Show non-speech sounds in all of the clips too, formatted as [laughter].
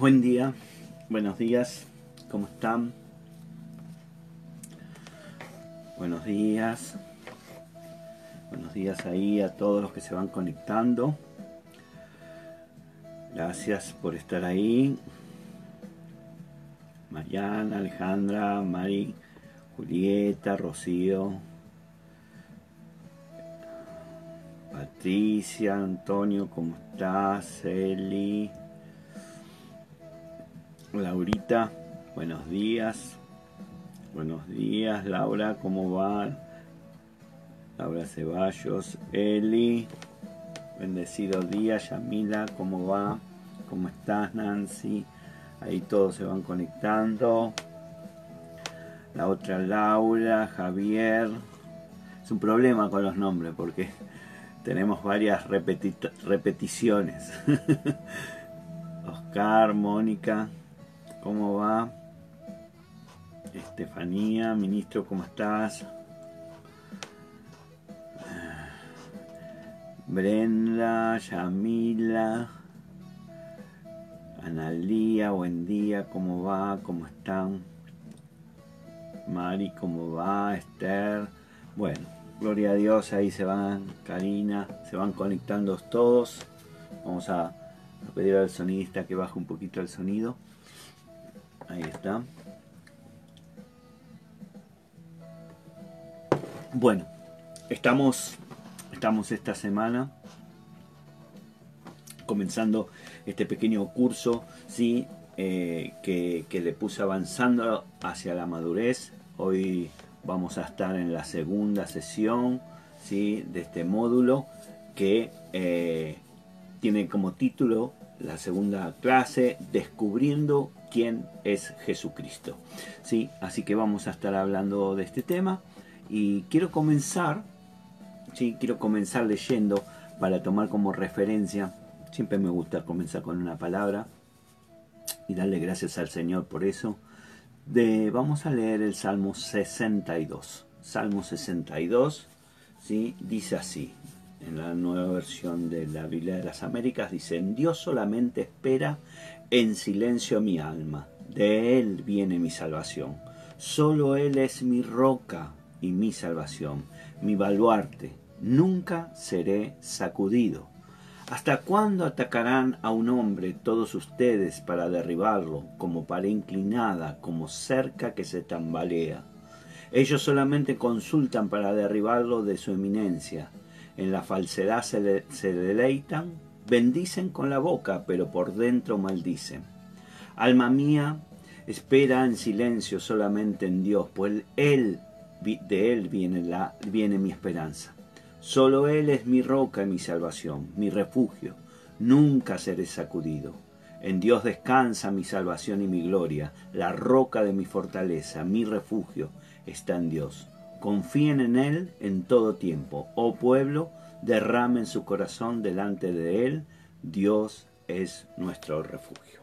Buen día, buenos días, ¿cómo están? Buenos días, buenos días ahí a todos los que se van conectando. Gracias por estar ahí. Mariana, Alejandra, Mari, Julieta, Rocío, Patricia, Antonio, ¿cómo estás? Eli, Laurita, buenos días. Buenos días, Laura, ¿cómo va? Laura Ceballos, Eli, bendecido día, Yamila, ¿cómo va? ¿Cómo estás, Nancy? Ahí todos se van conectando. La otra Laura, Javier. Es un problema con los nombres porque [laughs] tenemos varias repeticiones. [laughs] Oscar, Mónica, ¿cómo va? Estefanía, ministro, ¿cómo estás? Brenda, Yamila, Analía, buen día, ¿cómo va? ¿Cómo están? Mari, ¿cómo va? Esther, bueno, gloria a Dios, ahí se van, Karina, se van conectando todos. Vamos a, a pedir al sonidista que baje un poquito el sonido. Ahí está. Bueno, estamos, estamos esta semana comenzando este pequeño curso, ¿sí? Eh, que, le puse avanzando hacia la madurez. Hoy vamos a estar en la segunda sesión ¿sí? de este módulo que eh, tiene como título la segunda clase, Descubriendo quién es Jesucristo. ¿sí? Así que vamos a estar hablando de este tema y quiero comenzar, ¿sí? quiero comenzar leyendo para tomar como referencia Siempre me gusta comenzar con una palabra y darle gracias al Señor por eso. Vamos a leer el Salmo 62. Salmo 62 ¿sí? dice así, en la nueva versión de la Biblia de las Américas, dice, en Dios solamente espera en silencio mi alma, de Él viene mi salvación. Solo Él es mi roca y mi salvación, mi baluarte. Nunca seré sacudido. ¿Hasta cuándo atacarán a un hombre todos ustedes para derribarlo, como pared inclinada, como cerca que se tambalea? Ellos solamente consultan para derribarlo de su eminencia. En la falsedad se, se deleitan, bendicen con la boca, pero por dentro maldicen. Alma mía, espera en silencio solamente en Dios, pues Él, de Él viene, viene mi esperanza. Solo Él es mi roca y mi salvación, mi refugio. Nunca seré sacudido. En Dios descansa mi salvación y mi gloria. La roca de mi fortaleza, mi refugio, está en Dios. Confíen en Él en todo tiempo. Oh pueblo, derramen su corazón delante de Él. Dios es nuestro refugio.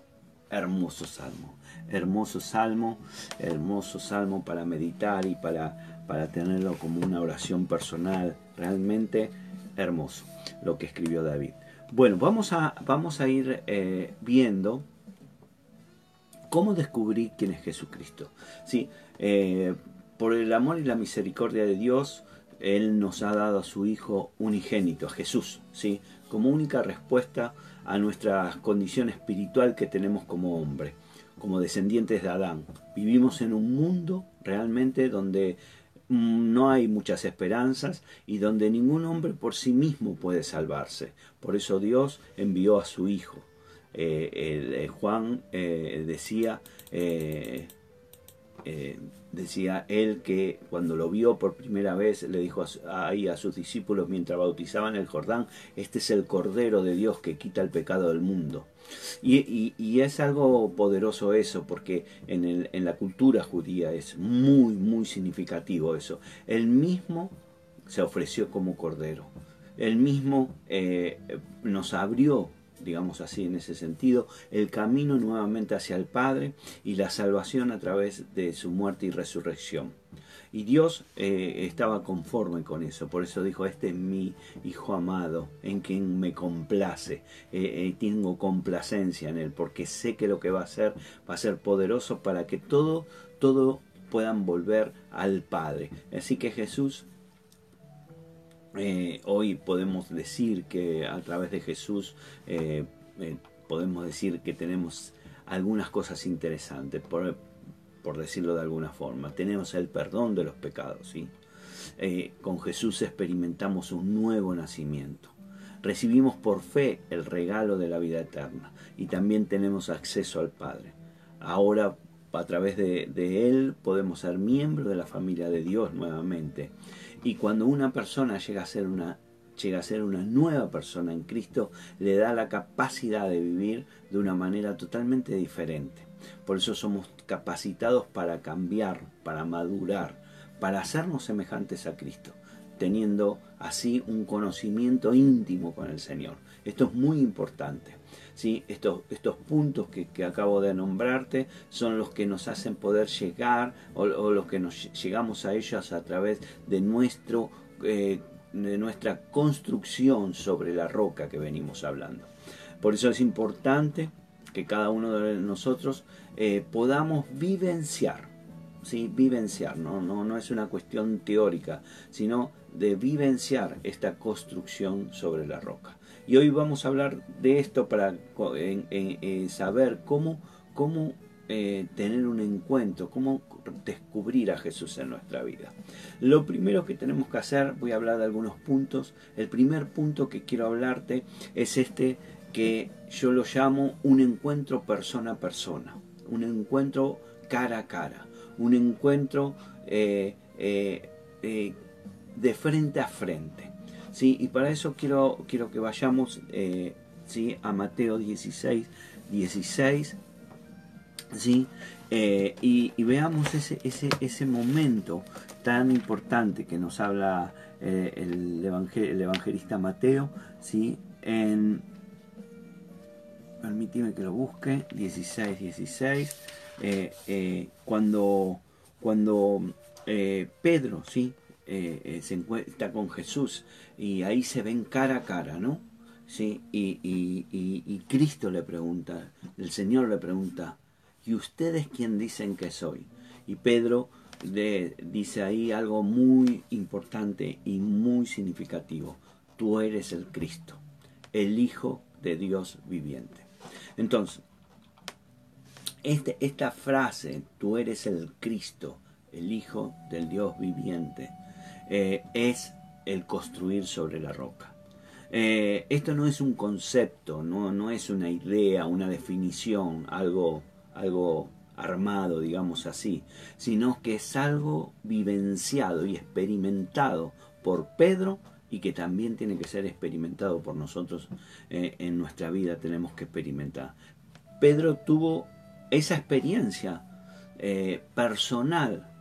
Hermoso salmo, hermoso salmo, hermoso salmo para meditar y para, para tenerlo como una oración personal realmente hermoso lo que escribió David. Bueno, vamos a, vamos a ir eh, viendo cómo descubrí quién es Jesucristo. ¿Sí? Eh, por el amor y la misericordia de Dios, Él nos ha dado a su Hijo unigénito, a Jesús, ¿sí? como única respuesta a nuestra condición espiritual que tenemos como hombre, como descendientes de Adán. Vivimos en un mundo realmente donde no hay muchas esperanzas y donde ningún hombre por sí mismo puede salvarse. Por eso Dios envió a su Hijo. Eh, eh, Juan eh, decía, decía él que cuando lo vio por primera vez le dijo ahí a sus discípulos mientras bautizaban el Jordán, este es el Cordero de Dios que quita el pecado del mundo. Y, es algo poderoso eso, porque en, en la cultura judía es muy, muy significativo eso. Él mismo se ofreció como cordero. Él mismo eh, nos abrió, digamos así en ese sentido, el camino nuevamente hacia el Padre y la salvación a través de su muerte y resurrección. Y Dios eh, estaba conforme con eso, por eso dijo, este es mi Hijo amado, en quien me complace, eh, tengo complacencia en él, porque sé que lo que va a hacer va a ser poderoso para que todo, todo puedan volver al Padre. Así que Jesús eh, hoy podemos decir que a través de Jesús eh, eh, podemos decir que tenemos algunas cosas interesantes, por, decirlo de alguna forma. Tenemos el perdón de los pecados, ¿sí? con Jesús experimentamos un nuevo nacimiento. Recibimos por fe el regalo de la vida eterna y también tenemos acceso al Padre. Ahora a través de Él podemos ser miembros de la familia de Dios nuevamente y cuando una persona llega a ser una llega a ser una nueva persona en Cristo, le da la capacidad de vivir de una manera totalmente diferente. Por eso somos capacitados para cambiar, para madurar, para hacernos semejantes a Cristo, teniendo así un conocimiento íntimo con el Señor. Esto es muy importante. ¿Sí? Estos, estos puntos que, acabo de nombrarte son los que nos hacen poder llegar o, los que nos llegamos a ellos a través de, nuestro, eh, de nuestra construcción sobre la roca que venimos hablando. Por eso es importante que cada uno de nosotros eh, podamos vivenciar, ¿sí? vivenciar, ¿no? No, no es una cuestión teórica, sino de vivenciar esta construcción sobre la roca. Y hoy vamos a hablar de esto para saber cómo, cómo eh, tener un encuentro, cómo descubrir a Jesús en nuestra vida. Lo primero que tenemos que hacer, voy a hablar de algunos puntos. El primer punto que quiero hablarte es este que yo lo llamo un encuentro persona a persona, un encuentro cara a cara, un encuentro eh, eh, de frente a frente. ¿Sí? Y para eso quiero, quiero que vayamos eh, ¿sí? a Mateo 16, 16, ¿sí? Eh, y, veamos ese, ese, ese momento tan importante que nos habla eh, el, el, evangelista Mateo, ¿sí? en, permíteme que lo busque, 16, 16, cuando, cuando Pedro, ¿sí? Eh, eh, se encuentra con Jesús y ahí se ven cara a cara, ¿no? ¿Sí? Y, y, Cristo le pregunta, el Señor le pregunta, ¿y ustedes quién dicen que soy? Y Pedro dice ahí algo muy importante y muy significativo, tú eres el Cristo, el Hijo de Dios viviente. Entonces, este, esta frase, tú eres el Cristo, el Hijo del Dios viviente, eh, es el construir sobre la roca. Eh, esto no es un concepto, no, no, es una idea, una definición, algo, algo armado, digamos así, sino que es algo vivenciado y experimentado por Pedro y que también tiene que ser experimentado por nosotros eh, en nuestra vida, tenemos que experimentar. Pedro tuvo esa experiencia personal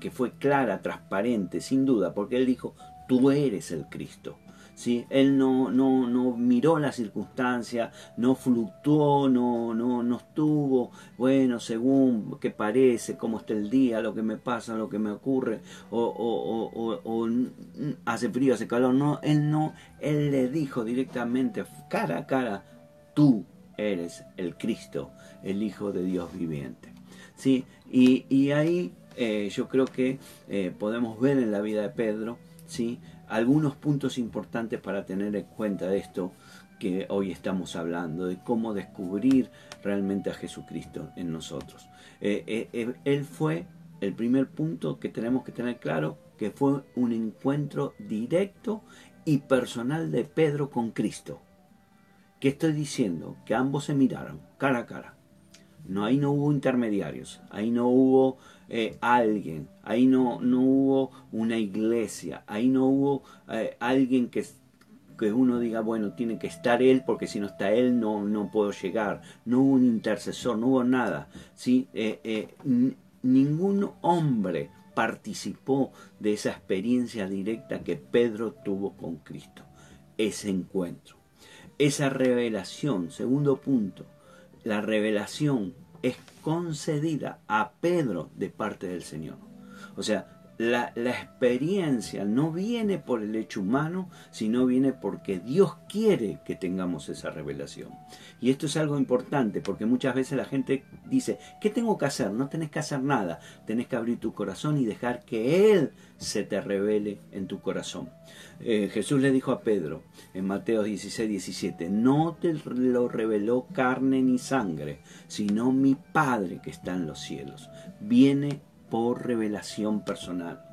que fue clara, transparente, sin duda, porque él dijo, tú eres el Cristo. ¿Sí? Él no, no, no miró la circunstancia, no fluctuó, no, no, no estuvo, bueno, según qué parece, cómo está el día, lo que me pasa, lo que me ocurre, o, o, o, hace frío, hace calor. No, él no, él le dijo directamente, cara a cara, tú eres el Cristo, el Hijo de Dios viviente. ¿Sí? Y, y ahí eh, yo creo que eh, podemos ver en la vida de Pedro ¿sí? algunos puntos importantes para tener en cuenta de esto que hoy estamos hablando, de cómo descubrir realmente a Jesucristo en nosotros. Eh, él fue el primer punto que tenemos que tener claro, que fue un encuentro directo y personal de Pedro con Cristo. ¿Qué estoy diciendo? Que ambos se miraron cara a cara. No, ahí no hubo intermediarios, ahí no hubo eh, alguien, ahí no, no hubo una iglesia, ahí no hubo eh, alguien que, que uno diga, bueno, tiene que estar él porque si no está él no, no puedo llegar, no hubo un intercesor, no hubo nada, ¿sí? Eh, ningún hombre participó de esa experiencia directa que Pedro tuvo con Cristo, ese encuentro, esa revelación, segundo punto, la revelación es concedida a Pedro de parte del Señor. O sea, la, experiencia no viene por el hecho humano, sino viene porque Dios quiere que tengamos esa revelación. Y esto es algo importante, porque muchas veces la gente dice, ¿qué tengo que hacer? No tenés que hacer nada, tenés que abrir tu corazón y dejar que Él se te revele en tu corazón. Eh, Jesús le dijo a Pedro en Mateo 16, 17, no te lo reveló carne ni sangre, sino mi Padre que está en los cielos. Viene por revelación personal.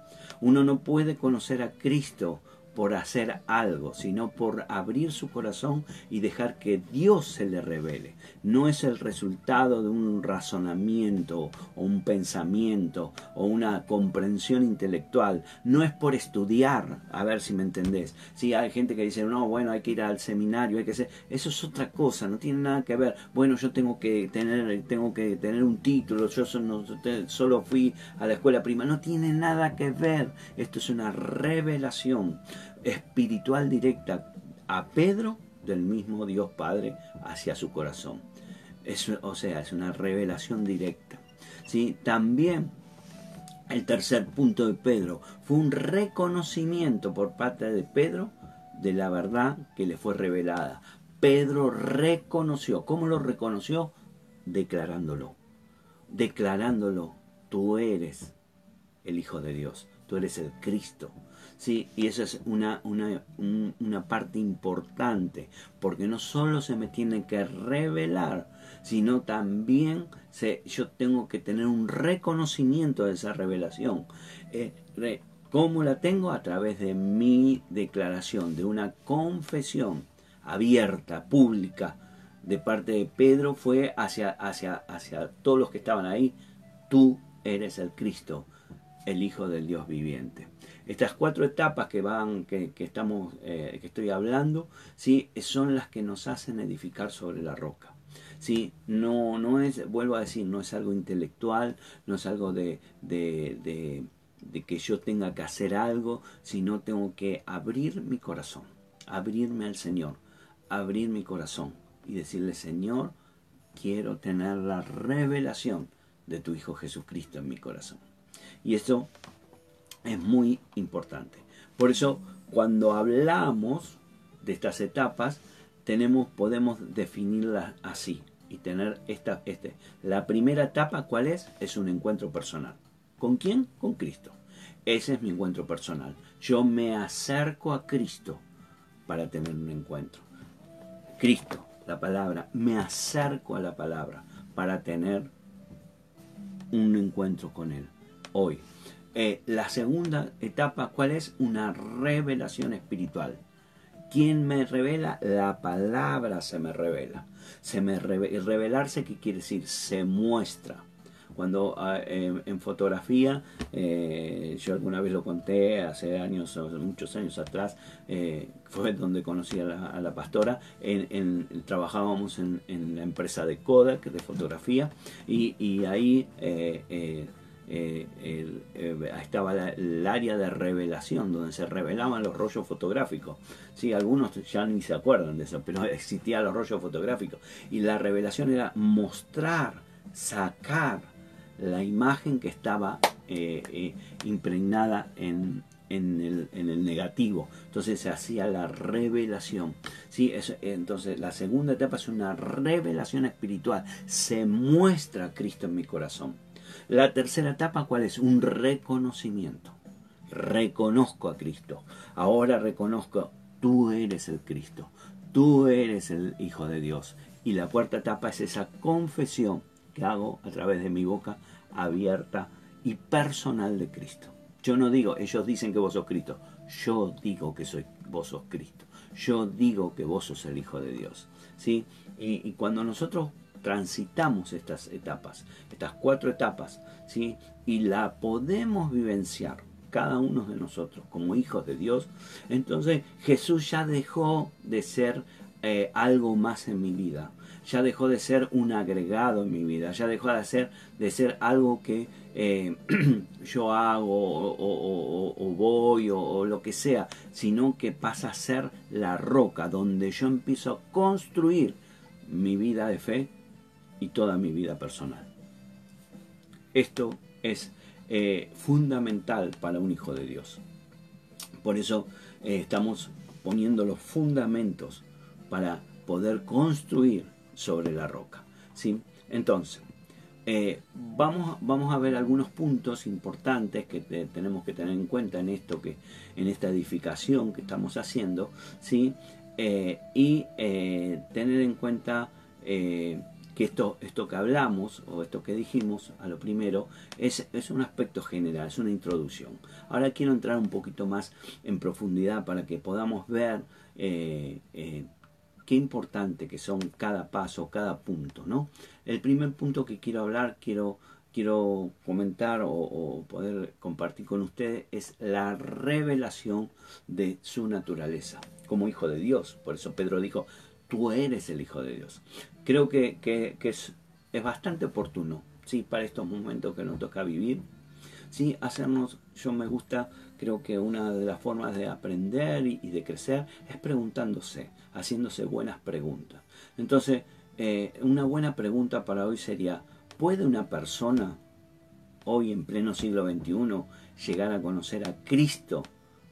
Uno no puede conocer a Cristo por hacer algo, sino por abrir su corazón y dejar que Dios se le revele. No es el resultado de un razonamiento o un pensamiento o una comprensión intelectual. No es por estudiar, a ver si me entendés. Si hay gente que dice, no, bueno, hay que ir al seminario, hay que hacer... Eso es otra cosa, no tiene nada que ver. Bueno, yo tengo que tener, tengo que tener un título, yo solo fui a la escuela prima. No tiene nada que ver. Esto es una revelación espiritual directa a Pedro del mismo Dios Padre hacia su corazón. Es, o sea, es una revelación directa. ¿sí? También el tercer punto de Pedro fue un reconocimiento por parte de Pedro de la verdad que le fue revelada. Pedro reconoció. ¿Cómo lo reconoció? Declarándolo. Declarándolo. Tú eres el Hijo de Dios. Tú eres el Cristo. ¿sí? Y eso es una, una, una parte importante, porque no solo se me tiene que revelar, sino también yo tengo que tener un reconocimiento de esa revelación. Eh, ¿Cómo la tengo? A través de mi declaración, de una confesión abierta, pública, de parte de Pedro, fue hacia, hacia, hacia todos los que estaban ahí, tú eres el Cristo, el Hijo del Dios viviente. Estas cuatro etapas que van, que, estamos, eh, que estoy hablando, ¿sí? son las que nos hacen edificar sobre la roca. ¿sí? No, no es, vuelvo a decir, no es algo intelectual, no es algo de, de, de que yo tenga que hacer algo, sino tengo que abrir mi corazón, abrirme al Señor, abrir mi corazón y decirle, Señor, quiero tener la revelación de tu Hijo Jesucristo en mi corazón. Y esto es muy importante. Por eso, cuando hablamos de estas etapas, tenemos, podemos definirlas así y tener esta, este. La primera etapa, ¿cuál es? Es un encuentro personal. ¿Con quién? Con Cristo. Ese es mi encuentro personal. Yo me acerco a Cristo para tener un encuentro. Cristo, la palabra, me acerco a la palabra para tener un encuentro con Él. Hoy, eh, la segunda etapa, ¿cuál es? Una revelación espiritual. ¿Quién me revela? La palabra se me revela. Se me revelarse, ¿qué quiere decir? Se muestra. Cuando ah, en fotografía, eh, yo alguna vez lo conté hace años, muchos años atrás, eh, fue donde conocí a la, pastora, trabajábamos en, la empresa de Kodak de fotografía y ahí eh, eh, estaba el área de revelación, donde se revelaban los rollos fotográficos. Sí, algunos ya ni se acuerdan de eso, pero [laughs] existían los rollos fotográficos. Y la revelación era mostrar, sacar la imagen que estaba eh, impregnada en, el, en, el, negativo. Entonces se hacía la revelación. ¿sí? entonces la segunda etapa es una revelación espiritual. Se muestra Cristo en mi corazón. La tercera etapa, ¿cuál es? Un reconocimiento. Reconozco a Cristo. Ahora reconozco, tú eres el Cristo. Tú eres el Hijo de Dios. Y la cuarta etapa es esa confesión que hago a través de mi boca abierta y personal de Cristo. Yo no digo, ellos dicen que vos sos Cristo. Yo digo que vos sos Cristo. Yo digo que vos sos el Hijo de Dios. ¿sí? Y cuando nosotros transitamos estas etapas, estas cuatro etapas, ¿sí? y la podemos vivenciar cada uno de nosotros como hijos de Dios, entonces Jesús ya dejó de ser eh, algo más en mi vida, ya dejó de ser un agregado en mi vida, ya dejó de ser, de ser algo que eh, [clears throat] yo hago o, voy o, lo que sea, sino que pasa a ser la roca donde yo empiezo a construir mi vida de fe y toda mi vida personal. Esto es eh, fundamental para un hijo de Dios. Por eso eh, estamos poniendo los fundamentos para poder construir sobre la roca. ¿sí? Entonces, eh, vamos, vamos a ver algunos puntos importantes que tenemos que tener en cuenta en esto que en esta edificación que estamos haciendo ¿sí? y tener en cuenta que esto, esto que hablamos o esto que dijimos a lo primero es, es, un aspecto general, es una introducción. Ahora quiero entrar un poquito más en profundidad para que podamos ver eh, eh, qué importante que son cada paso, cada punto. ¿no? El primer punto que quiero hablar, quiero, quiero comentar o, o poder compartir con ustedes es la revelación de su naturaleza como hijo de Dios. Por eso Pedro dijo, tú eres el Hijo de Dios. Creo que, es, bastante oportuno, ¿sí? Para estos momentos que nos toca vivir, ¿sí? Hacernos, yo me gusta, creo que una de las formas de aprender y, de crecer es preguntándose, haciéndose buenas preguntas. Entonces, eh, una buena pregunta para hoy sería, ¿puede una persona hoy en pleno siglo XXI llegar a conocer a Cristo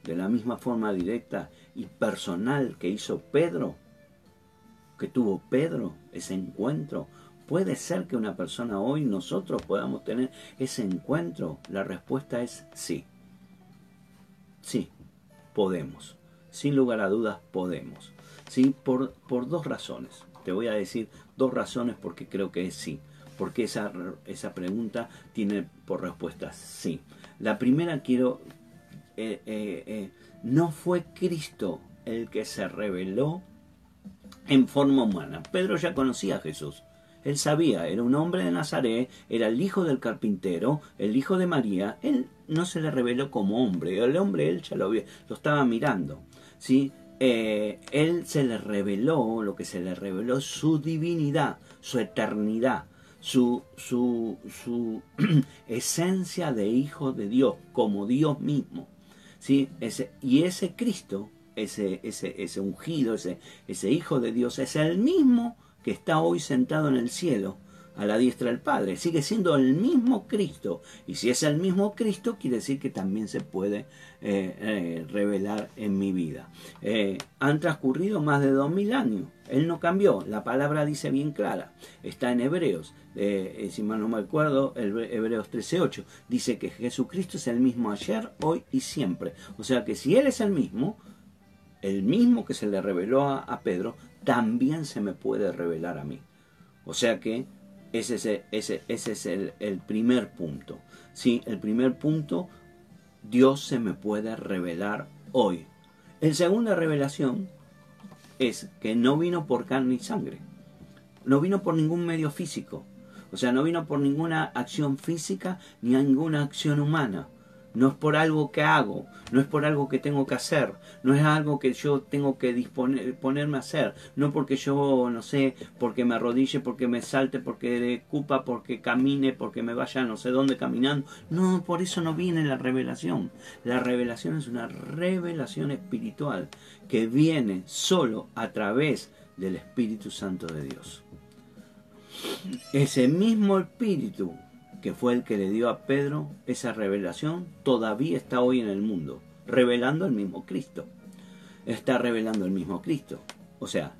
de la misma forma directa y personal que hizo Pedro? Tuvo Pedro, ese encuentro. ¿Puede ser que una persona hoy nosotros podamos tener ese encuentro? La respuesta es sí. Sí, podemos. Sin lugar a dudas, podemos. Sí, por, por dos razones. Te voy a decir dos razones porque creo que es sí. Porque esa, esa pregunta tiene por respuesta sí. La primera quiero... Eh, eh, eh, no fue Cristo el que se reveló en forma humana. Pedro ya conocía a Jesús. Él sabía, era un hombre de Nazaret, era el hijo del carpintero, el hijo de María. Él no se le reveló como hombre, el hombre él ya lo, lo estaba mirando. ¿sí? Eh, él se le reveló, lo que se le reveló, su divinidad, su eternidad, su, su, su [clears throat] esencia de hijo de Dios, como Dios mismo. ¿sí? Ese, y ese Cristo ese, ese, ese ungido, ese, ese Hijo de Dios, es el mismo que está hoy sentado en el cielo a la diestra del Padre. Sigue siendo el mismo Cristo. Y si es el mismo Cristo, quiere decir que también se puede eh, eh, revelar en mi vida. Eh, han transcurrido más de dos mil años. Él no cambió. La palabra dice bien clara. Está en Hebreos. si mal no me acuerdo, Hebreos 13.8. Dice que Jesucristo es el mismo ayer, hoy y siempre. O sea que si Él es el mismo, el mismo que se le reveló a, Pedro, también se me puede revelar a mí. O sea que ese, ese, ese es el, el, primer punto. Sí, el primer punto, Dios se me puede revelar hoy. El segunda revelación es que no vino por carne y sangre. No vino por ningún medio físico. O sea, no vino por ninguna acción física ni ninguna acción humana no es por algo que hago, no es por algo que tengo que hacer, no es algo que yo tengo que disponer, ponerme a hacer, no porque yo, no sé, porque me arrodille, porque me salte, porque cupa, porque camine, porque me vaya no sé dónde caminando. No, por eso no viene la revelación. La revelación es una revelación espiritual que viene solo a través del Espíritu Santo de Dios. Ese mismo Espíritu que fue el que le dio a Pedro esa revelación, todavía está hoy en el mundo, revelando el mismo Cristo. Está revelando el mismo Cristo. O sea,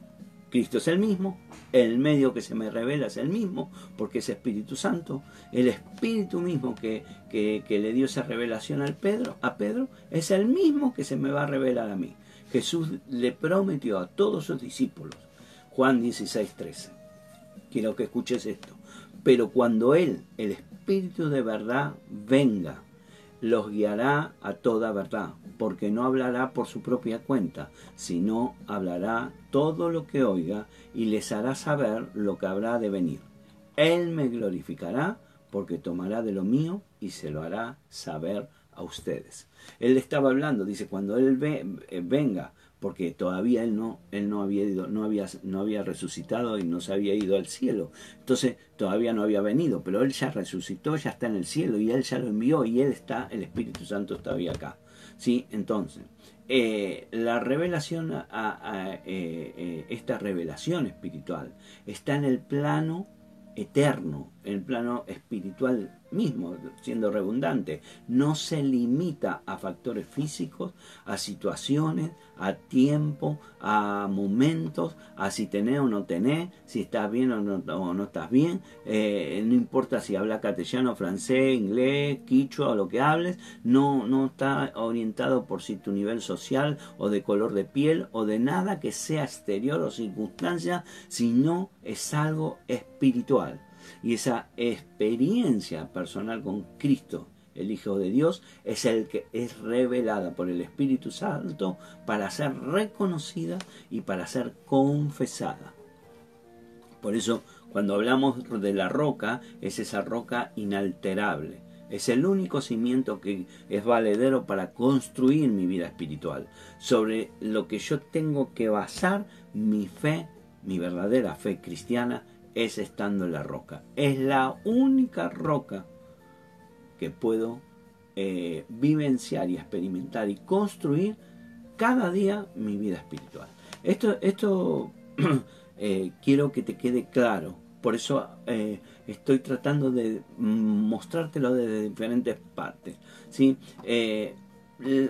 Cristo es el mismo, el medio que se me revela es el mismo, porque es Espíritu Santo, el Espíritu mismo que, que, le dio esa revelación al Pedro, a Pedro, es el mismo que se me va a revelar a mí. Jesús le prometió a todos sus discípulos, Juan 16, 13. Quiero que escuches esto. Pero cuando Él, el Espíritu de verdad, venga, los guiará a toda verdad, porque no hablará por su propia cuenta, sino hablará todo lo que oiga y les hará saber lo que habrá de venir. Él me glorificará porque tomará de lo mío y se lo hará saber a ustedes. Él estaba hablando, dice, cuando Él eh, venga, porque todavía él no, él no había ido, no había, no había resucitado y no se había ido al cielo. Entonces todavía no había venido, pero él ya resucitó, ya está en el cielo y él ya lo envió y él está, el Espíritu Santo todavía acá. ¿Sí? Entonces, eh, la revelación, eh, eh, esta revelación espiritual, está en el plano eterno, en el plano espiritual mismo, siendo redundante, no se limita a factores físicos, a situaciones, a tiempo, a momentos, a si tenés o no tenés, si estás bien o no, no estás bien, eh, no importa si hablas castellano, francés, inglés, quichua o lo que hables, no, no está orientado por si tu nivel social o de color de piel o de nada que sea exterior o circunstancia, sino es algo espiritual. Y esa experiencia personal con Cristo el Hijo de Dios, es el que es revelada por el Espíritu Santo para ser reconocida y para ser confesada. Por eso, cuando hablamos de la roca, es esa roca inalterable. Es el único cimiento que es valedero para construir mi vida espiritual, sobre lo que yo tengo que basar mi fe, mi verdadera fe cristiana, es estando en la roca. Es la única roca que puedo eh, vivenciar y experimentar y construir cada día mi vida espiritual. Esto, esto [clears throat] eh, quiero que te quede claro. Por eso eh, estoy tratando de mostrártelo desde diferentes partes. ¿sí?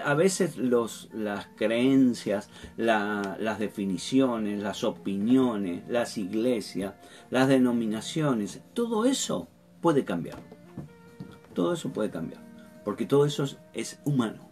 A veces los, las creencias, las definiciones, las opiniones, las iglesias, las denominaciones, todo eso puede cambiar. Todo eso puede cambiar, porque todo eso es, humano.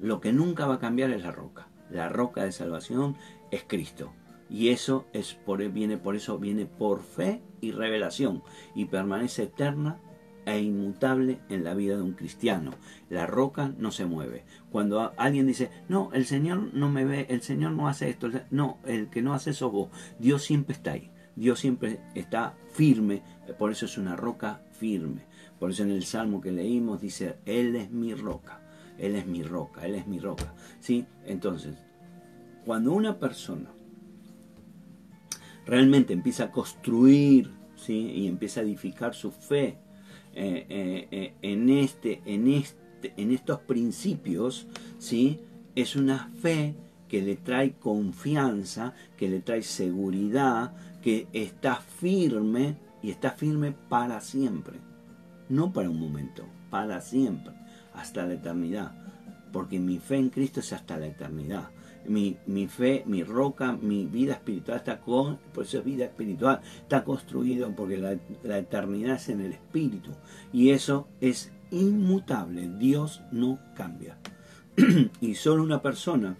Lo que nunca va a cambiar es la roca. La roca de salvación es Cristo. Y eso es por, viene por eso viene por fe y revelación y permanece eterna e inmutable en la vida de un cristiano. La roca no se mueve. Cuando alguien dice, no, el Señor no me ve, el Señor no hace esto, no, el que no hace eso vos, Dios siempre está ahí. Dios siempre está firme, por eso es una roca firme. Por eso en el salmo que leímos dice, Él es mi roca, Él es mi roca, Él es mi roca. ¿Sí? Entonces, cuando una persona realmente empieza a construir ¿sí? y empieza a edificar su fe eh, eh, eh, en, este, en, este, en estos principios, ¿sí? es una fe que le trae confianza, que le trae seguridad, que está firme y está firme para siempre no para un momento, para siempre, hasta la eternidad. Porque mi fe en Cristo es hasta la eternidad. Mi, fe, mi roca, mi vida espiritual está con, por eso es vida espiritual, está construido porque la, la eternidad es en el espíritu. Y eso es inmutable, Dios no cambia. [clears throat] y solo una persona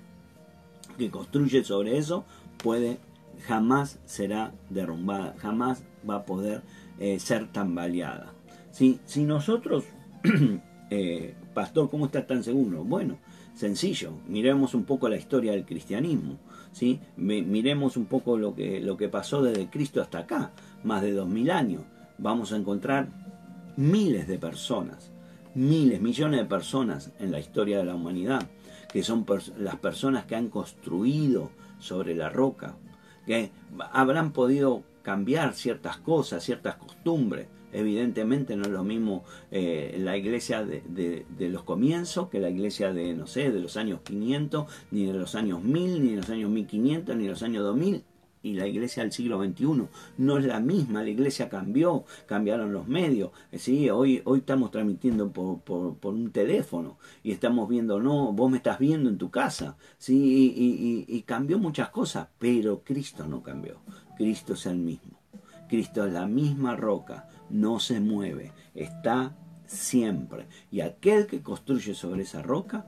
que construye sobre eso puede, jamás será derrumbada, jamás va a poder eh, ser tambaleada. Si, si nosotros, [clears throat] eh, pastor, ¿cómo estás tan seguro? Bueno, sencillo, miremos un poco la historia del cristianismo, ¿sí? miremos un poco lo que, lo que pasó desde Cristo hasta acá, más de dos mil años. Vamos a encontrar miles de personas, miles, millones de personas en la historia de la humanidad, que son las personas que han construido sobre la roca, que habrán podido cambiar ciertas cosas, ciertas costumbres, Evidentemente no es lo mismo eh, la iglesia de, los comienzos que la iglesia de, no sé, de los años 500, ni de los años 1000, ni de los años 1500, ni de los años 2000 y la iglesia del siglo XXI no es la misma, la iglesia cambió, cambiaron los medios, ¿sí? hoy, hoy estamos transmitiendo por, por, un teléfono y estamos viendo, no, vos me estás viendo en tu casa, ¿sí? y, y cambió muchas cosas, pero Cristo no cambió, Cristo es el mismo, Cristo es la misma roca, no se mueve, está siempre. Y aquel que construye sobre esa roca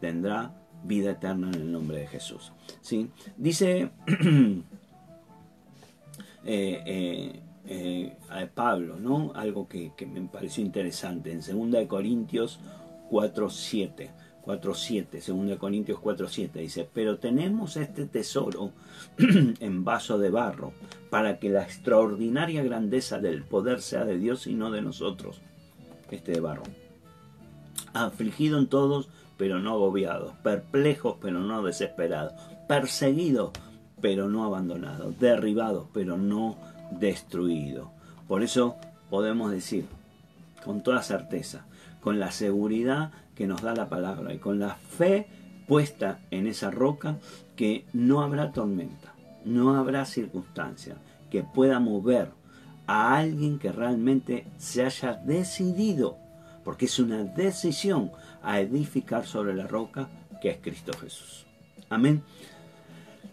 tendrá vida eterna en el nombre de Jesús. ¿Sí? Dice [clears throat] eh, eh, eh, Pablo, ¿no? algo que, que, me pareció interesante, en 2 Corintios 4.7. 4.7, 2 Corintios 4.7 dice, pero tenemos este tesoro [clears throat] en vaso de barro, para que la extraordinaria grandeza del poder sea de Dios y no de nosotros, este de barro. Afligido en todos, pero no agobiados, perplejos, pero no desesperados, perseguidos, pero no abandonados, derribados, pero no destruidos. Por eso podemos decir, con toda certeza, con la seguridad que nos da la palabra y con la fe puesta en esa roca que no habrá tormenta, no habrá circunstancia que pueda mover a alguien que realmente se haya decidido, porque es una decisión, a edificar sobre la roca que es Cristo Jesús. Amén.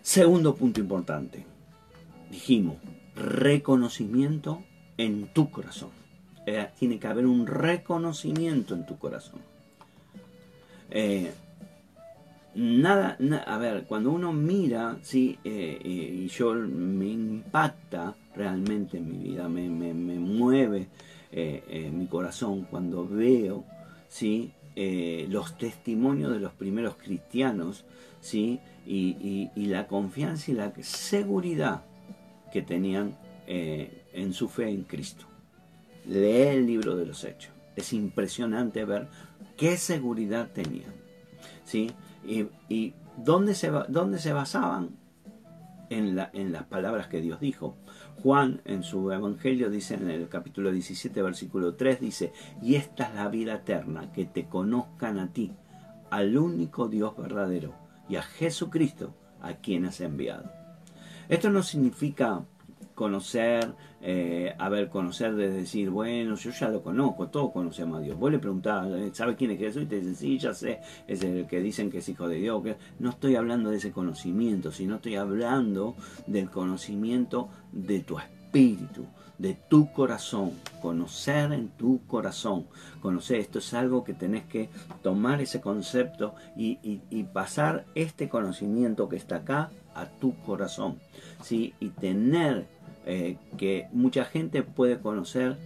Segundo punto importante. Dijimos, reconocimiento en tu corazón. Eh, tiene que haber un reconocimiento en tu corazón. Eh, nada, a ver, cuando uno mira, sí, eh, y yo me impacta realmente en mi vida, me, mueve mi corazón cuando veo, sí, los testimonios de los primeros cristianos, sí, y, la confianza y la seguridad que tenían en su fe en Cristo. Lee el libro de los hechos. Es impresionante ver qué seguridad tenían. ¿sí? Y, dónde, se, dónde se basaban en, la, en las palabras que Dios dijo. Juan en su Evangelio dice en el capítulo 17, versículo 3, dice, y esta es la vida eterna, que te conozcan a ti, al único Dios verdadero, y a Jesucristo, a quien has enviado. Esto no significa conocer, eh, a ver, conocer de decir, bueno, yo ya lo conozco, todos conocemos a Dios. Vos le preguntás, ¿sabes quién es Jesús? Y te dicen, sí, ya sé, es el que dicen que es hijo de Dios. No estoy hablando de ese conocimiento, sino estoy hablando del conocimiento de tu espíritu, de tu corazón, conocer en tu corazón. Conocer, esto es algo que tenés que tomar ese concepto y, y pasar este conocimiento que está acá a tu corazón. ¿sí? Y tener eh, que mucha gente puede conocer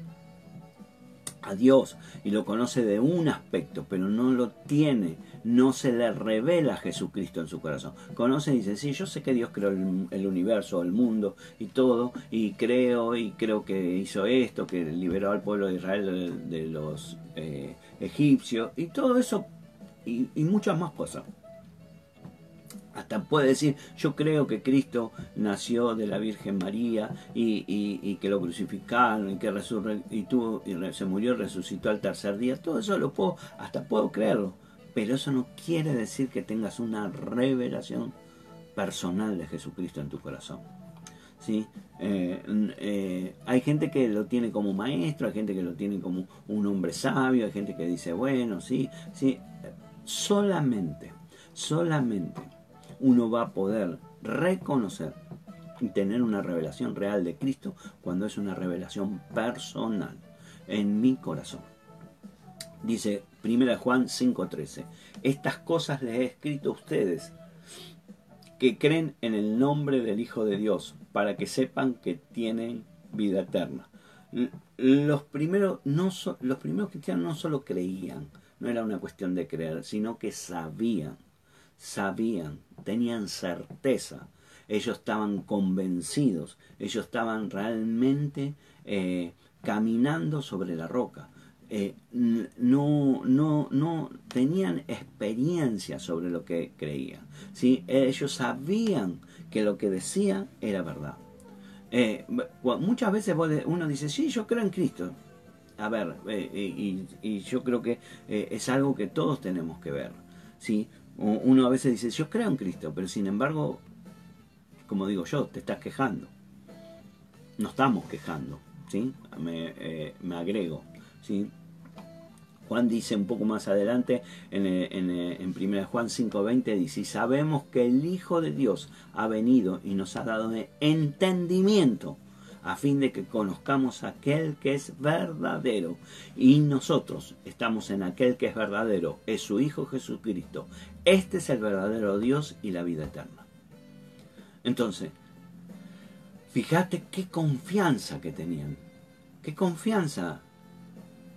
a Dios y lo conoce de un aspecto, pero no lo tiene, no se le revela a Jesucristo en su corazón. Conoce y dice, sí, yo sé que Dios creó el, universo, el mundo y todo, y creo y creo que hizo esto, que liberó al pueblo de Israel de, los eh, egipcios, y todo eso y muchas más cosas hasta puede decir, yo creo que Cristo nació de la Virgen María y, que lo crucificaron y que y, tuvo, y se murió y resucitó al tercer día. Todo eso lo puedo, hasta puedo creerlo. Pero eso no quiere decir que tengas una revelación personal de Jesucristo en tu corazón. ¿Sí? Eh, eh, hay gente que lo tiene como maestro, hay gente que lo tiene como un hombre sabio, hay gente que dice, bueno, sí, sí. Solamente, solamente uno va a poder reconocer y tener una revelación real de Cristo cuando es una revelación personal en mi corazón. Dice 1 Juan 5:13, estas cosas les he escrito a ustedes que creen en el nombre del Hijo de Dios, para que sepan que tienen vida eterna. Los primeros, no los primeros cristianos no solo creían, no era una cuestión de creer, sino que sabían sabían, tenían certeza, ellos estaban convencidos, ellos estaban realmente eh, caminando sobre la roca. Eh, no, no, no tenían experiencia sobre lo que creían. ¿sí? Ellos sabían que lo que decían era verdad. Eh, muchas veces uno dice, sí, yo creo en Cristo. A ver, y, y, yo creo que es algo que todos tenemos que ver. ¿sí? Uno a veces dice, yo creo en Cristo, pero sin embargo, como digo yo, te estás quejando. No estamos quejando, ¿sí? Me, eh, agrego, ¿sí? Juan dice un poco más adelante en, eh, en, eh, en 1 Juan 5:20 dice, sabemos que el Hijo de Dios ha venido y nos ha dado entendimiento a fin de que conozcamos aquel que es verdadero. Y nosotros estamos en aquel que es verdadero, es su Hijo Jesucristo. Este es el verdadero Dios y la vida eterna. Entonces, fíjate qué confianza que tenían. Qué confianza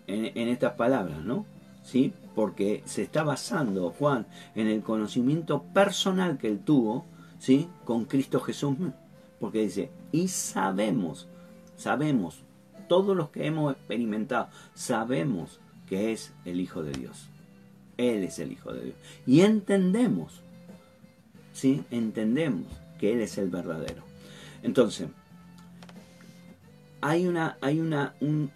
en, estas palabras, ¿no? ¿Sí? Porque se está basando Juan en el conocimiento personal que él tuvo, ¿sí? Con Cristo Jesús porque dice, y sabemos, sabemos, todos los que hemos experimentado, sabemos que es el Hijo de Dios. Él es el Hijo de Dios. Y entendemos, ¿sí? Entendemos que Él es el verdadero. Entonces, hay una, hay una, un,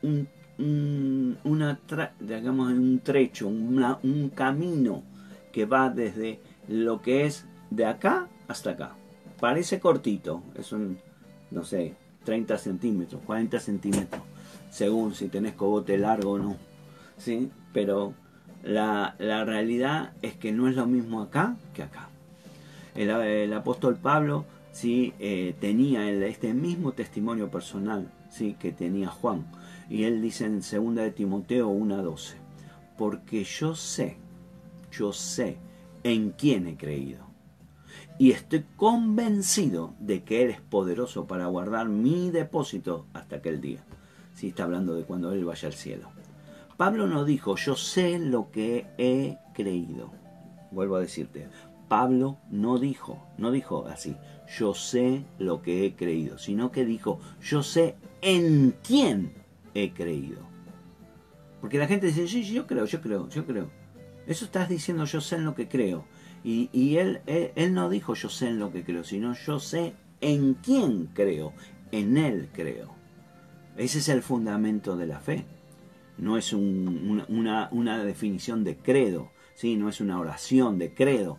un, una digamos, un trecho, un camino que va desde lo que es de acá hasta acá parece cortito, es un, no sé, 30 centímetros, 40 centímetros, según si tenés cogote largo o no. ¿sí? Pero la, realidad es que no es lo mismo acá que acá. El, apóstol Pablo sí eh, tenía este mismo testimonio personal sí que tenía Juan y él dice en 2 de Timoteo 1:12 porque yo sé yo sé en quién he creído y estoy convencido de que Él es poderoso para guardar mi depósito hasta aquel día. Si está hablando de cuando Él vaya al cielo. Pablo no dijo, yo sé lo que he creído. Vuelvo a decirte, Pablo no dijo, no dijo así, yo sé lo que he creído, sino que dijo, yo sé en quién he creído. Porque la gente dice, sí, yo creo, yo creo, yo creo. Eso estás diciendo, yo sé en lo que creo. Y, él, no dijo yo sé en lo que creo, sino yo sé en quién creo, en él creo. Ese es el fundamento de la fe. No es una, una, definición de credo, ¿sí? no es una oración de credo,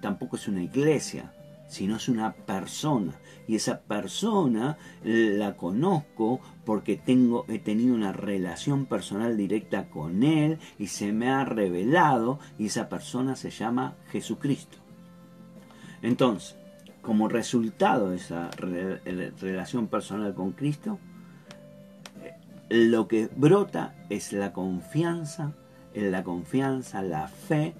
tampoco es una iglesia sino es una persona. Y esa persona la conozco porque tengo, he tenido una relación personal directa con él y se me ha revelado y esa persona se llama Jesucristo. Entonces, como resultado de esa relación personal con Cristo, lo que brota es la confianza, la confianza, la fe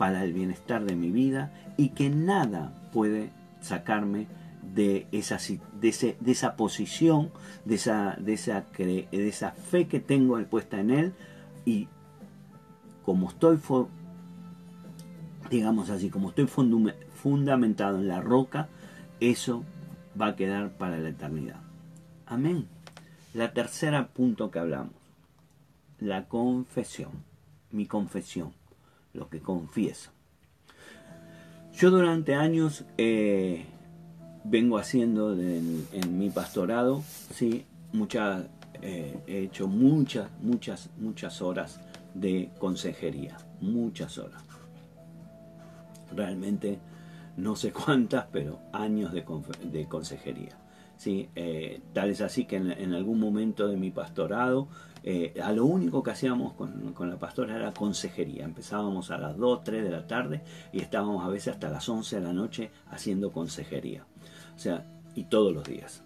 para el bienestar de mi vida y que nada puede sacarme de esa, de, de esa posición, de esa, de, esa de esa fe que tengo puesta en Él y como estoy, digamos así, como estoy fundamentado en la roca, eso va a quedar para la eternidad. Amén. La tercera punto que hablamos, la confesión, mi confesión, lo que confieso. Yo durante años eh, vengo haciendo en, mi pastorado, sí, mucha, eh, he hecho muchas, muchas, muchas horas de consejería, muchas horas. Realmente no sé cuántas, pero años de, de consejería. ¿sí? Eh, tal es así que en, algún momento de mi pastorado, eh, a lo único que hacíamos con, la pastora era consejería. Empezábamos a las 2, 3 de la tarde y estábamos a veces hasta las 11 de la noche haciendo consejería. O sea, y todos los días.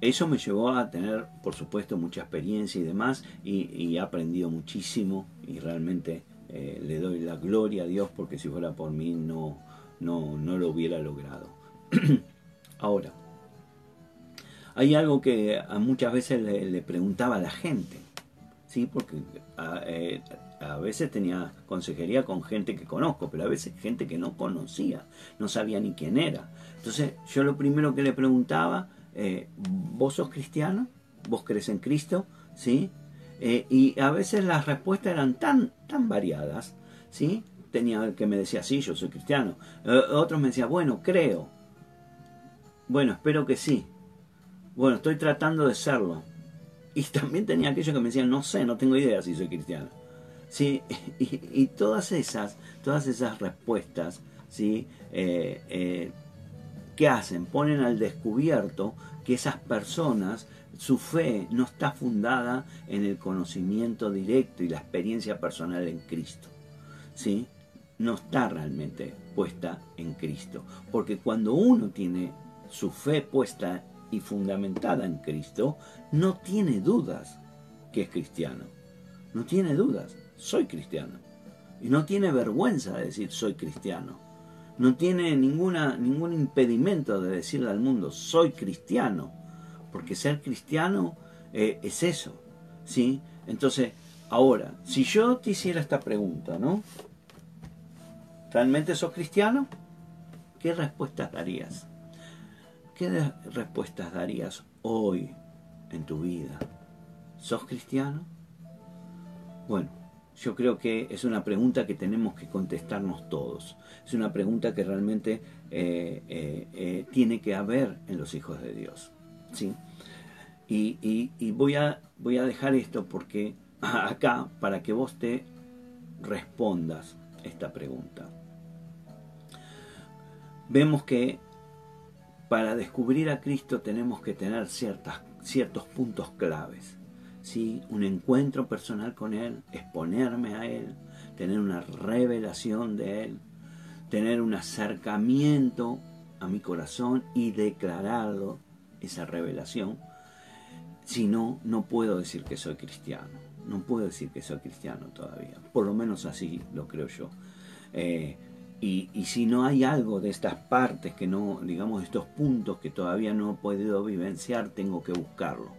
Eso me llevó a tener, por supuesto, mucha experiencia y demás, y, he aprendido muchísimo y realmente eh, le doy la gloria a Dios porque si fuera por mí no, no, no lo hubiera logrado. [clears throat] Ahora, hay algo que muchas veces le, preguntaba a la gente, ¿sí? porque eh, a, veces tenía consejería con gente que conozco, pero a veces gente que no conocía, no sabía ni quién era. Entonces yo lo primero que le preguntaba, eh, ¿vos sos cristiano? ¿Vos crees en Cristo? ¿Sí? Eh, y a veces las respuestas eran tan, tan variadas, ¿sí? Tenía el que me decía, sí, yo soy cristiano. otros me decían, bueno, creo. Bueno, espero que sí. Bueno, estoy tratando de serlo. Y también tenía aquellos que me decían, no sé, no tengo idea si soy cristiano. ¿Sí? [laughs] Y, todas esas, todas esas respuestas, ¿sí? Eh, eh, ¿qué hacen? Ponen al descubierto que esas personas, su fe no está fundada en el conocimiento directo y la experiencia personal en Cristo. ¿Sí? No está realmente puesta en Cristo. Porque cuando uno tiene su fe puesta y fundamentada en Cristo, no tiene dudas que es cristiano. No tiene dudas, soy cristiano. Y no tiene vergüenza de decir soy cristiano. No tiene ninguna, ningún impedimento de decirle al mundo soy cristiano. Porque ser cristiano eh, es eso. ¿sí? Entonces, ahora, si yo te hiciera esta pregunta, ¿no? ¿Realmente sos cristiano? ¿Qué respuesta darías? ¿Qué respuestas darías hoy en tu vida? ¿Sos cristiano? Bueno, yo creo que es una pregunta que tenemos que contestarnos todos. Es una pregunta que realmente eh, eh, eh, tiene que haber en los hijos de Dios. ¿sí? Y, voy, a, voy a dejar esto porque [clears throat] acá para que vos te respondas esta pregunta. Vemos que para descubrir a Cristo tenemos que tener ciertas, ciertos puntos claves. ¿sí? Un encuentro personal con Él, exponerme a Él, tener una revelación de Él, tener un acercamiento a mi corazón y declararlo, esa revelación. Si no, no puedo decir que soy cristiano. No puedo decir que soy cristiano todavía. Por lo menos así lo creo yo. Eh, y, si no hay algo de estas partes que no, digamos, estos puntos que todavía no he podido vivenciar, tengo que buscarlo.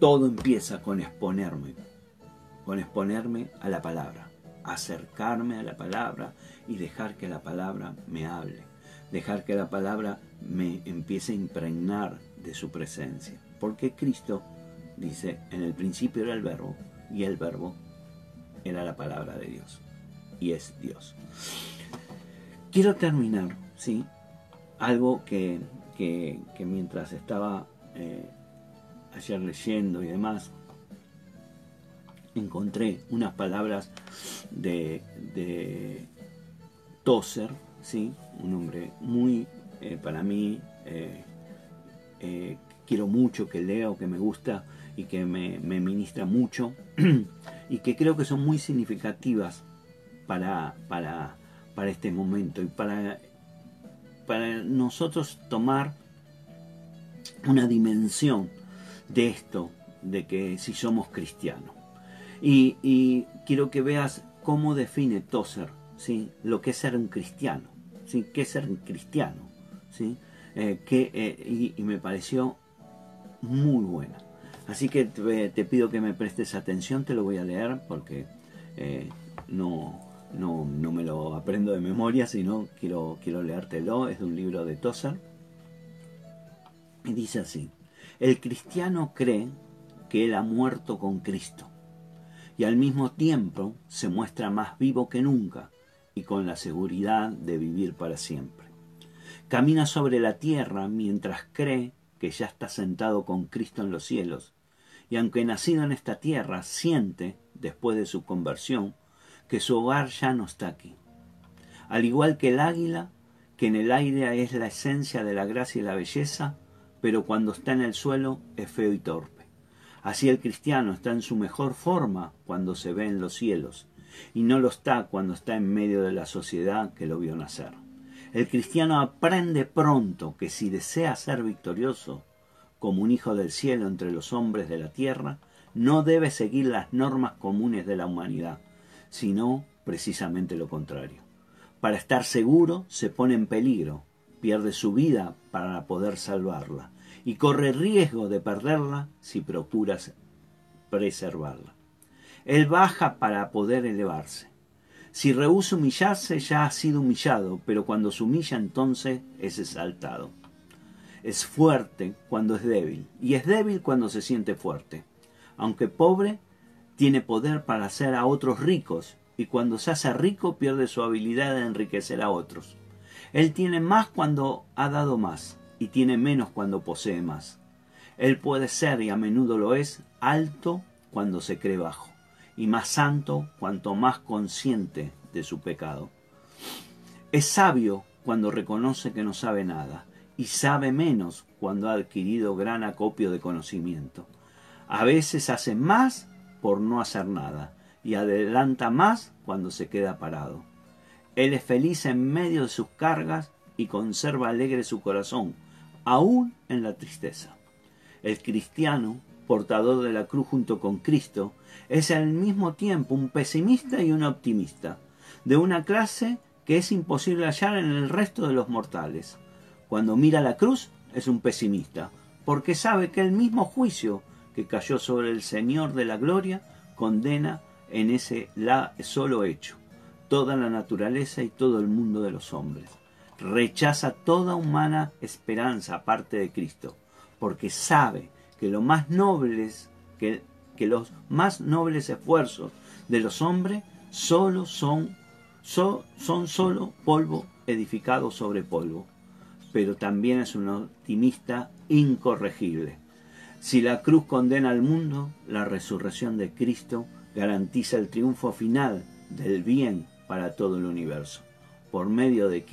Todo empieza con exponerme, con exponerme a la palabra, acercarme a la palabra y dejar que la palabra me hable, dejar que la palabra me empiece a impregnar de su presencia. Porque Cristo dice, en el principio era el verbo y el verbo era la palabra de Dios y es Dios. Quiero terminar, ¿sí? Algo que, mientras estaba eh, ayer leyendo y demás, encontré unas palabras de, de Tozer, ¿sí? un hombre muy, eh, para mí, eh, quiero mucho, que leo, que me gusta y que me ministra mucho [clears throat] y que creo que son muy significativas para, para, para este momento y para, para nosotros tomar una dimensión de esto, de que si somos cristianos. Y, quiero que veas cómo define Tozer ¿sí? lo que es ser un cristiano, ¿sí? qué es ser un cristiano. ¿sí? Eh, que, eh, y, me pareció muy buena. Así que te, pido que me prestes atención, te lo voy a leer porque eh, no, no, no me lo aprendo de memoria, sino quiero, quiero leértelo, es de un libro de Tozer. Y dice así, el cristiano cree que él ha muerto con Cristo y al mismo tiempo se muestra más vivo que nunca y con la seguridad de vivir para siempre. Camina sobre la tierra mientras cree que ya está sentado con Cristo en los cielos y aunque nacido en esta tierra siente, después de su conversión, que su hogar ya no está aquí. Al igual que el águila, que en el aire es la esencia de la gracia y la belleza, pero cuando está en el suelo es feo y torpe. Así el cristiano está en su mejor forma cuando se ve en los cielos, y no lo está cuando está en medio de la sociedad que lo vio nacer. El cristiano aprende pronto que si desea ser victorioso, como un hijo del cielo entre los hombres de la tierra, no debe seguir las normas comunes de la humanidad, sino precisamente lo contrario. Para estar seguro se pone en peligro, pierde su vida para poder salvarla y corre riesgo de perderla si procuras preservarla. Él baja para poder elevarse. Si rehúsa humillarse ya ha sido humillado, pero cuando se humilla entonces es exaltado. Es fuerte cuando es débil y es débil cuando se siente fuerte. Aunque pobre, tiene poder para hacer a otros ricos y cuando se hace rico pierde su habilidad de enriquecer a otros. Él tiene más cuando ha dado más y tiene menos cuando posee más. Él puede ser, y a menudo lo es, alto cuando se cree bajo, y más santo cuanto más consciente de su pecado. Es sabio cuando reconoce que no sabe nada, y sabe menos cuando ha adquirido gran acopio de conocimiento. A veces hace más por no hacer nada y adelanta más cuando se queda parado. Él es feliz en medio de sus cargas y conserva alegre su corazón, aún en la tristeza. El cristiano, portador de la cruz junto con Cristo, es al mismo tiempo un pesimista y un optimista, de una clase que es imposible hallar en el resto de los mortales. Cuando mira la cruz es un pesimista, porque sabe que el mismo juicio que cayó sobre el Señor de la gloria, condena en ese la solo hecho toda la naturaleza y todo el mundo de los hombres. Rechaza toda humana esperanza aparte de Cristo, porque sabe que, lo más nobles, que, que los más nobles esfuerzos de los hombres solo son, son solo polvo edificado sobre polvo. Pero también es un optimista incorregible si la cruz condena al mundo, la resurrección de Cristo garantiza el triunfo final del bien para todo el universo. Por medio de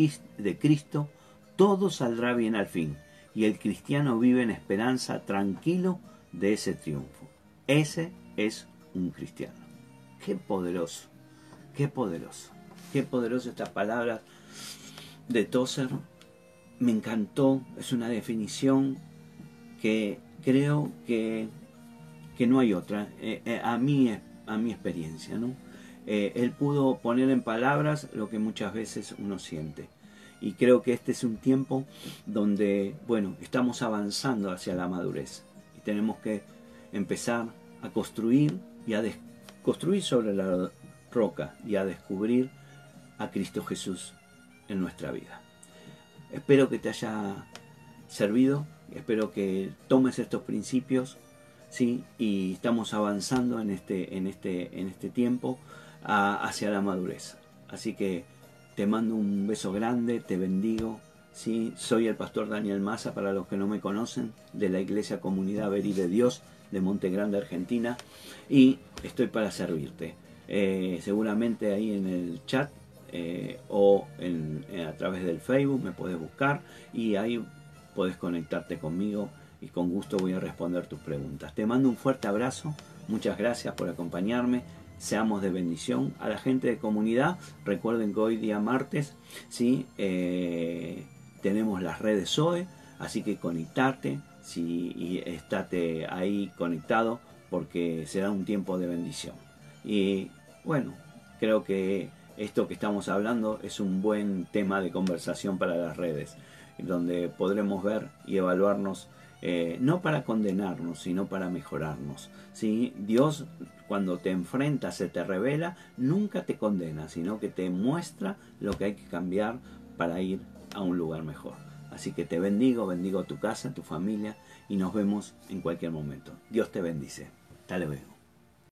Cristo, todo saldrá bien al fin y el cristiano vive en esperanza tranquilo de ese triunfo. Ese es un cristiano. Qué poderoso, qué poderoso, qué poderoso estas palabras de Tozer. Me encantó, es una definición que creo que, que no hay otra, eh, eh, a, mí, a mi experiencia. ¿no? Eh, él pudo poner en palabras lo que muchas veces uno siente. Y creo que este es un tiempo donde, bueno, estamos avanzando hacia la madurez. Y tenemos que empezar a construir y a construir sobre la roca y a descubrir a Cristo Jesús en nuestra vida. Espero que te haya servido, espero que tomes estos principios, ¿sí? Y estamos avanzando en este, en este, en este tiempo hacia la madurez. Así que te mando un beso grande, te bendigo. ¿sí? Soy el pastor Daniel Massa, para los que no me conocen, de la Iglesia Comunidad Veri de Dios de Monte Grande, Argentina, y estoy para servirte. Eh, seguramente ahí en el chat eh, o a través del Facebook me puedes buscar y ahí puedes conectarte conmigo y con gusto voy a responder tus preguntas. Te mando un fuerte abrazo, muchas gracias por acompañarme seamos de bendición a la gente de comunidad. Recuerden que hoy día martes ¿sí? Eh, tenemos las redes SOE, así que conectarte ¿sí? y estate ahí conectado porque será un tiempo de bendición. Y bueno, creo que esto que estamos hablando es un buen tema de conversación para las redes, donde podremos ver y evaluarnos eh, no para condenarnos, sino para mejorarnos. ¿sí? Dios cuando te enfrenta, se te revela, nunca te condena, sino que te muestra lo que hay que cambiar para ir a un lugar mejor. Así que te bendigo, bendigo tu casa, tu familia y nos vemos en cualquier momento. Dios te bendice. Hasta luego.